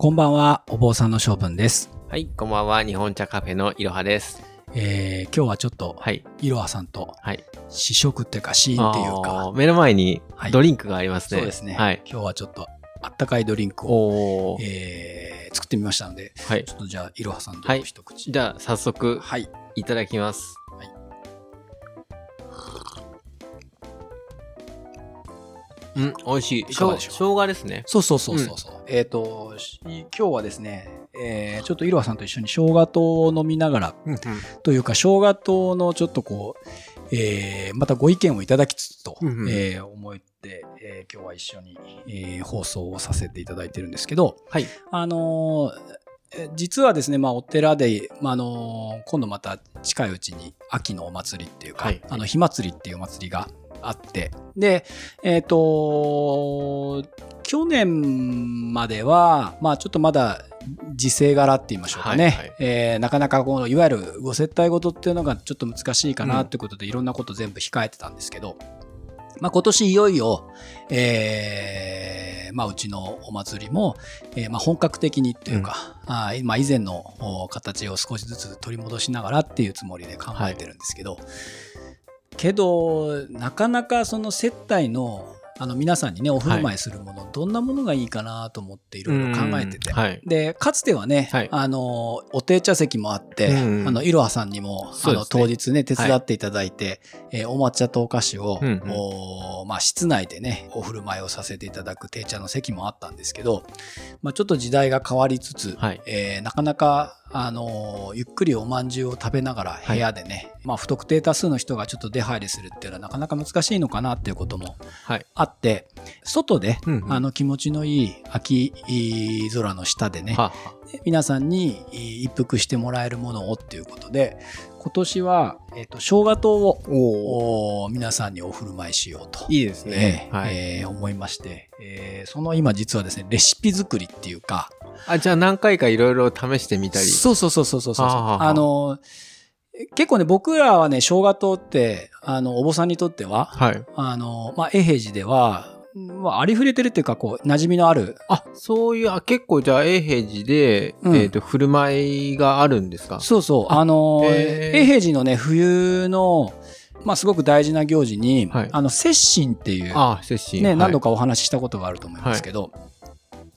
こんばんは、お坊さんの性分です。はい、こんばんは。日本茶カフェのいろはです。えー、今日はちょっと、はい。いろはさんとはい。試食っていうか、シーンっていうあかー、目の前にはいドリンクがありますね。そうですね。はい。今日はちょっと、あったかいドリンクを。えー、作ってみましたので、はいちょ。っとじゃあ、いろはさんとはい一口。じゃあ、早速、はい。いただきます。うん、美味しい。いかがでしょう生姜ですね。そうそうそうそうそう。えっ、と、し今日はですね、えー、ちょっといろはさんと一緒に生姜糖を飲みながら、うん。というか、生姜糖のちょっとこう、えー、またご意見をいただきつつと、うんうんえー思って、えー今日は一緒に、えー放送をさせていただいてるんですけど、はい。あのーえ実はですね、まあ、お寺で、まあ、あのー今度また近いうちに秋のお祭りっていうか、はい。あの、火祭りっていうお祭りがあって、で、えっ、と、去年までは、まあ、ちょっとまだ時勢柄って言いましょうかね、はいはい。えーなかなかこの、いわゆるご接待事っていうのがちょっと難しいかなってことで、いろんなこと全部控えてたんですけど、まあ、今年いよいよ、えーまあ、うちのお祭りも、えーまあ、本格的にっていうか、あーまあ、以前のお形を少しずつ取り戻しながらっていうつもりで考えてるんですけど、けどなかなかその接待のあの皆さんにねお振る舞いするもの、どんなものがいいかなと思っていろいろ考えてて、うんはい。でかつてはね、はい。あのお定茶席もあって、うんあのいろはさんにも、あの当日ね手伝っていただいて、えーお抹茶とお菓子を、うんうん。おまあ、室内でねお振る舞いをさせていただく定茶の席もあったんですけど、まあ、ちょっと時代が変わりつつ、はい。えーなかなか、あのーゆっくりおまんじゅうを食べながら部屋でね、まあ、不特定多数の人がちょっと出入りするっていうのはなかなか難しいのかなっていうこともはい。あって外で、うんうん。あの気持ちのいい秋空の下でねはは皆さんに一服してもらえるものをっていうことで今年は、えっと生姜糖をお皆さんにお振る舞いしようと。いいですね。えーはい。えー思いまして、えーその今実はですねレシピ作りっていうかあ、じゃあ何回かいろいろ試してみたり。そうそうそうそうそうそう。あの、結構ね、僕らはね、生姜糖って、あの、お坊さんにとっては、はい。あの、まあ、永平寺では、まあ、ありふれてるっていうか、こう、馴染みのある、あ、そういう、あ、結構じゃあ、永平寺で、うん。えっ、と、振る舞いがあるんですか？そうそう、あの、永平寺のね、冬の、まあ、すごく大事な行事に、はい。あの、摂神っていう、あ、接心。ね、何度か。かお話ししたことがあると思いますけど、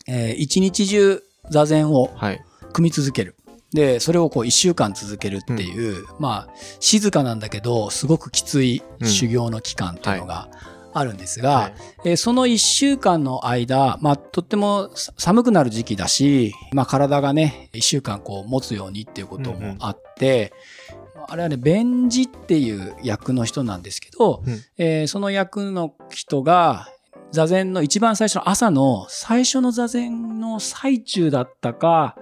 えー一日中座禅をはい。組み続ける。で、それをこう一週間続けるっていう、まあ、静かなんだけど、すごくきつい修行の期間っていうのがあるんですが、はい。えーその一週間の間、まあ、とってもさ寒くなる時期だし、まあ、体がね、一週間こう持つようにっていうこともあって、あれはね、弁治っていう役の人なんですけど、うん。えーその役の人が、座禅の一番最初の朝の最初の座禅の最中だったか、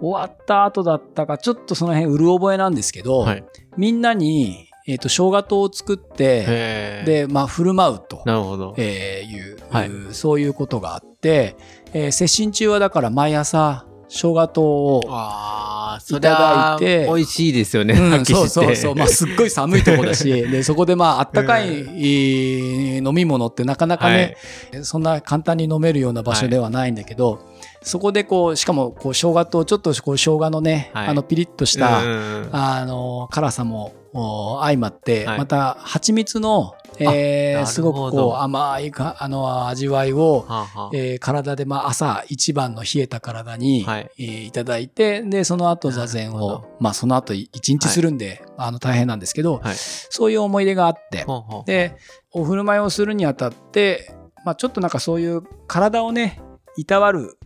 終わった後だったか、ちょっとその辺うる覚えなんですけど、はい。みんなに、えっ、と、生姜糖を作って、で、まあ、振る舞うと、なるほど。えーいう、はいそういうことがあって、えー、接心中はだから毎朝、生姜糖を、いただいて美味しいですよね。うんそうそうそう。まあ、すっごい寒いとこだし、で、そこでまあ、あったかい、えー飲み物ってなかなかね、そんな簡単に飲めるような場所ではないんだけど、そこでこう、しかも、こう、生姜と、ちょっとこう、生姜のね、はい。あの、ピリッとしはた、あの、辛さもお相まって、はい。また、蜂蜜の、えなー、すごくこう、甘いか、あの、味わいを、はあはあ。えー体で、まあ、朝一番の冷えた体に、はい。えーいただいて、で、その後座禅を、まあ、その後一日するんで、あの、大変なんですけど、はい。そういう思い出があって、ほうほう。で、お振る舞いをするにあたって、まあ、ちょっとなんかそういう体をね、いたわる、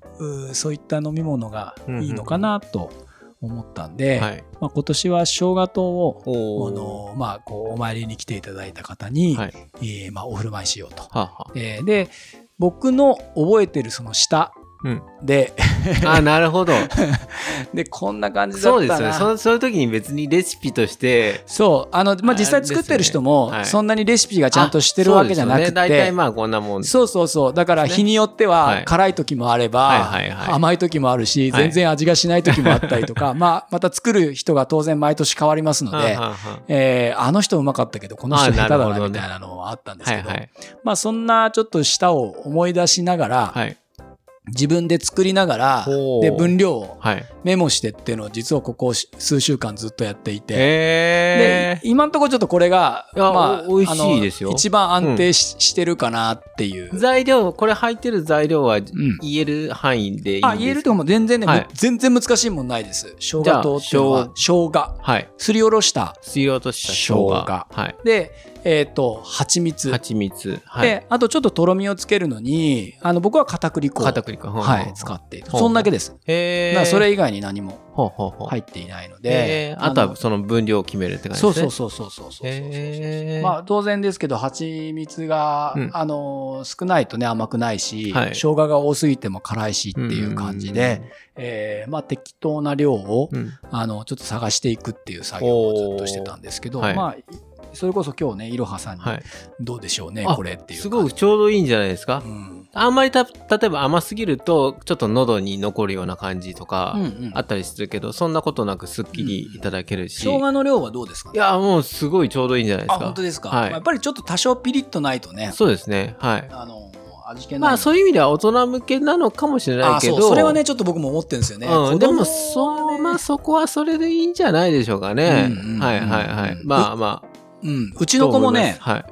そういった飲み物がいいのかなと思ったんで、はい。まあ、今年は生姜糖を、あのまあ、こうお参りに来ていただいた方に、はい。えーまあ、お振る舞いしようと。はあはえーで僕の覚えてるその下うんで、あ。あ、なるほど。でこんな感じだそうったなですよね。そそういう時に別にレシピとして、そうあの、まあ、あ実際作ってる人も、ねはいそんなにレシピがちゃんとしてるわけじゃなくて、ね大体まあこんなもん。そうそうそう。だから日によってははい辛い時もあれば、はいはいはい甘い時もあるし、はい全然味がしない時もあったりとか、まあ、また作る人が当然毎年変わりますので、えーあの人うまかったけど、この人あ下手だなみたいなのはあったんですけど、あはいはい。まあそんなちょっと舌を思い出しながら、はい。自分で作りながらで分量をはい。メモしてっていうのを実はここ数週間ずっとやっていて、へで今のところちょっとこれが、まあ、お美味しいですよ一番安定し,、してるかなっていうー。材料、これ入ってる材料はん言える範囲でいいんですか？あ、言えるとかも全然ね、はい全然難しいもんないです。生姜糖っていうのは、生姜。はい。すりおろした。すり落とした生姜。生姜はい。で、えっ、と、蜂蜜。蜂蜜。はい。で、あとちょっととろみをつけるのに、あの、僕は片栗粉を。片栗粉。はい、使っている。ほうそんだけです。へーだからそれ以外に何も。入っていないので。で、あとのはその分量を決めるって感じですね。そうそうそうそうそうそうまあ当然ですけど蜂蜜が、うんあの少ないとね甘くないし、はい生姜が多すぎても辛いしっていう感じで、えーまあ適当な量を、うん、うんあのちょっと探していくっていう作業をずっとしてたんですけど、はいまあそれこそ今日ねいろはさんにはい。どうでしょうね、あこれっていうすごくちょうどいいんじゃないですか？う。んあんまりた、例えば甘すぎると、ちょっと喉に残るような感じとかうん、うんあったりするけど、そんなことなくすっきりいただけるし。生姜の量はどうですか？いや、もうすごいちょうどいいんじゃないですあか。本当ですか、はいやっぱりちょっと多少ピリッとないとねそうですね。はい。あのまあそういう意味では大人向けなのかもしれないあけど。それはねちょっと僕も思ってるんですよね、うん、でも、そう、まあそこはそれでいいんじゃないでしょうかね。うんうんうんはいはいはい。まあまあ。うん、うちの子もねと思い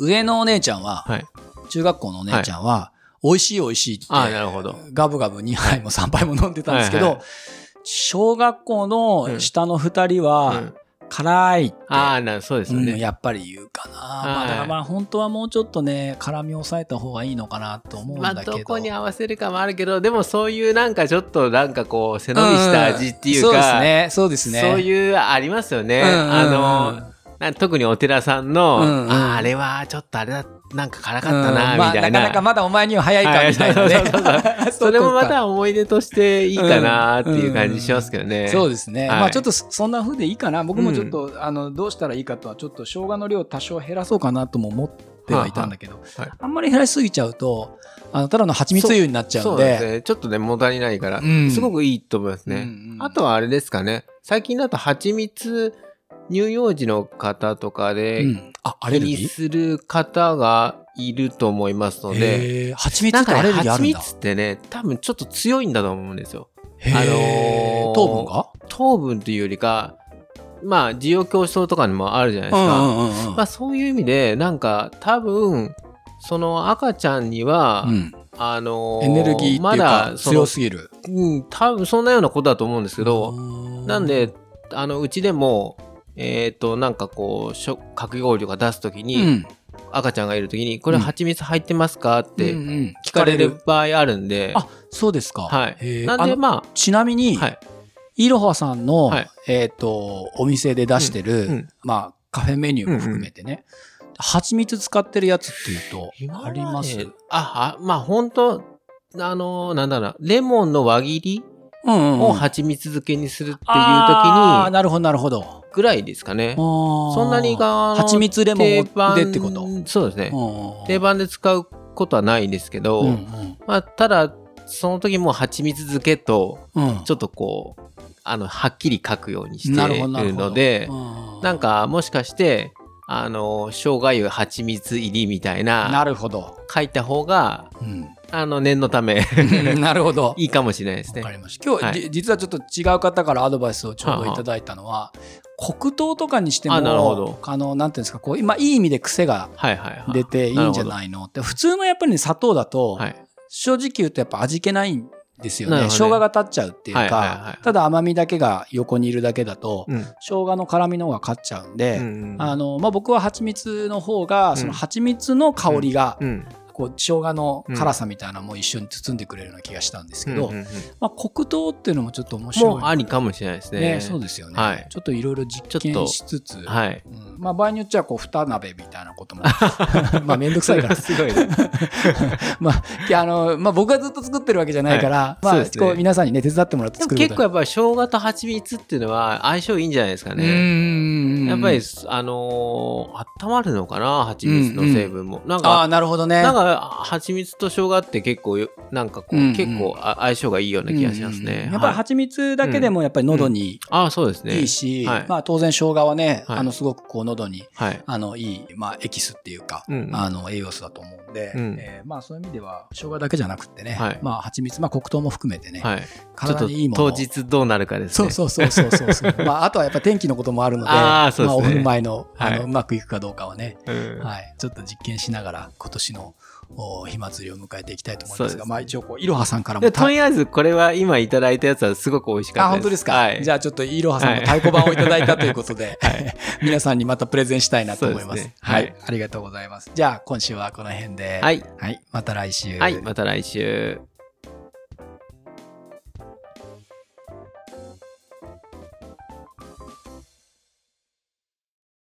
上のお姉ちゃんは、はい。はい。中学校のお姉ちゃんは、美味しい美味しいって、ああ、なるほど。ガブガブ2杯も3杯も飲んでたんですけど、はいは小学校の下の2人は、うん辛いって、ああ、なそうですようんね。やっぱり言うかな。まあ、はいだからまあ本当はもうちょっとね、辛みを抑えた方がいいのかなと思うんまあ、だけど。どこに合わせるかもあるけど、でもそういうなんかちょっとなんかこう、背伸びした味っていうそうですか、ね。そうですね。そういうありますよね。うんうんうんあの、な特にお寺さんの、うんうんああれはちょっとあれだ、なんか辛かったうんな、まあ、みたいな。なかなかまだお前には早いかみたいなはい それもまた思い出としていいかなっていう感じしますけどね。そうですね。はいまあちょっとそそんな風でいいかな。僕もちょっと、あのどうしたらいいかとはちょっと生姜の量多少減らそうかなとも思ってはいたんだけど、はいはいあんまり減らしすぎちゃうとあのただの蜂蜜湯になっちゃそううんで。ね。ちょっとね、物足りないから、うんすごくいいと思いますね。うんうんあとはあれですかね。最近だと蜂蜜乳幼児の方とかで、うんあアレ気にルギー？する方がいると思いますので、蜂蜜ってアレルギーあ蜂るんだ。蜜ってね、多分ちょっと強いんだと思うんですよ。あのー糖分が？糖分というよりか、まあ、需要競争とかにもあるじゃないですか。うんうんうんまあ、そういう意味で、なんか、多分、その赤ちゃんには、うんあのーエネルギーまかだ強すぎる。うん、多分そんなようなことだと思うんですけど、うんなんで、あの、うちでも、えっ、と、なんかこう、しょかき氷とか出すときうに、ん、赤ちゃんがいるときに、これ蜂蜜入ってますかってうんうん。聞かれる場合あるんで、あそうですか。はい。なんで、まちなみに、あ、はい。いろはさんの、はい。えっ、と、お店で出してる、うん。うん。まあ、カフェメニューも含めてね、蜂蜜使ってるやつっていうと、あります？あ、あ、まあ、本当あのーなんだろう、レモンの輪切りうんうんうん。を蜂蜜漬けにするっていうあー時に、なるほど、なるほど。ぐらいですかね。そそんなにが、蜂蜜レモンでってこと？そうですね。うん定番で使うことはないんですけど、うんうん。まあ、ただ、その時も蜂蜜漬けと、うん。ちょっとこう、あの、はっきり書くようにしてなるので、うん。なんか、もしかして、あの、生姜湯蜂蜜入りみたいな、なるほど。書いた方が、うんあの、念のため、なるほど。いいかもしれないですねわか。りました。今日、はいじ実はちょっと違う方からアドバイスをちょうどいただいたのは、黒糖とかにしても、あなるほどあの、なんていうんですか、こう、今、いい意味で癖がはいはいはい。出ていいんじゃいないのって、普通のやっぱりね砂糖だと、はい。正直言うとやっぱ味気ないんですよね。ね生姜が立っちゃうっていうか、はいはいはいただ甘みだけが横にいるだけだと、うん。生姜の辛みの方が勝っちゃうんで、うんうんあのまあ、僕は蜂蜜の方が、んその蜂蜜の香りが、うん。こう生姜の辛さみたいなのも一緒に包んでくれるような気がしたんですけど、うんうんうんまあ、黒糖っていうのもちょっと面白い。もうありかもしれないですね。ねそうですよね、はい。ちょっといろいろ実験しつつ、はい。うん。まあ、場合によっちゃこう二鍋みたいなことも まあ面倒くさいから。すごいね。まあ、あのまあ、僕がずっと作ってるわけじゃないから、まあはいそうですね。こう皆さんにね手伝ってもらって作る結構やっぱり生姜と蜂蜜っていうのは相性いいんじゃないですかうね。ーんやっぱり、あのー温まるのかな？蜂蜜の成分も。なんあかあ、、なるほどね。なんか、蜂蜜と生姜って結構よ、なんかこう、うんうん結構あ相性がいいような気がしますね。うんうんやっぱりはい蜂蜜だけでもやっぱり喉にああ、そうですね。いいし、はいまあ当然生姜はね、はいあのすごくこう喉にはい。あのいい、まあエキスっていうか、うんあの栄養素だと思うんで、うんえーまあそういう意味では生姜だけじゃなくてね、はいまあ蜂蜜、まあ黒糖も含めてね、はい。体にいいものを当日どうなるかですね。そうそうそうそうそう。まああとはやっぱ天気のこともあるので、あーそうですねまあお振る舞いのあの、はいうまくいくかどうかはね、うんはい、ちょっと実験しながら今年のお火祭りを迎えていきたいと思いますが、すねまあ一応こう、いろはさんからもとりあえず、これは今いただいたやつはすごく美味しかあ、ったです。本当ですか？はい。じゃあちょっといろはさんの太鼓判をいただいたということで、はい皆さんにまたプレゼンしたいなと思います。すねは、はいいありがとうございます。じゃあ今週はこの辺で、はい。はい、また来週。はい。また来週。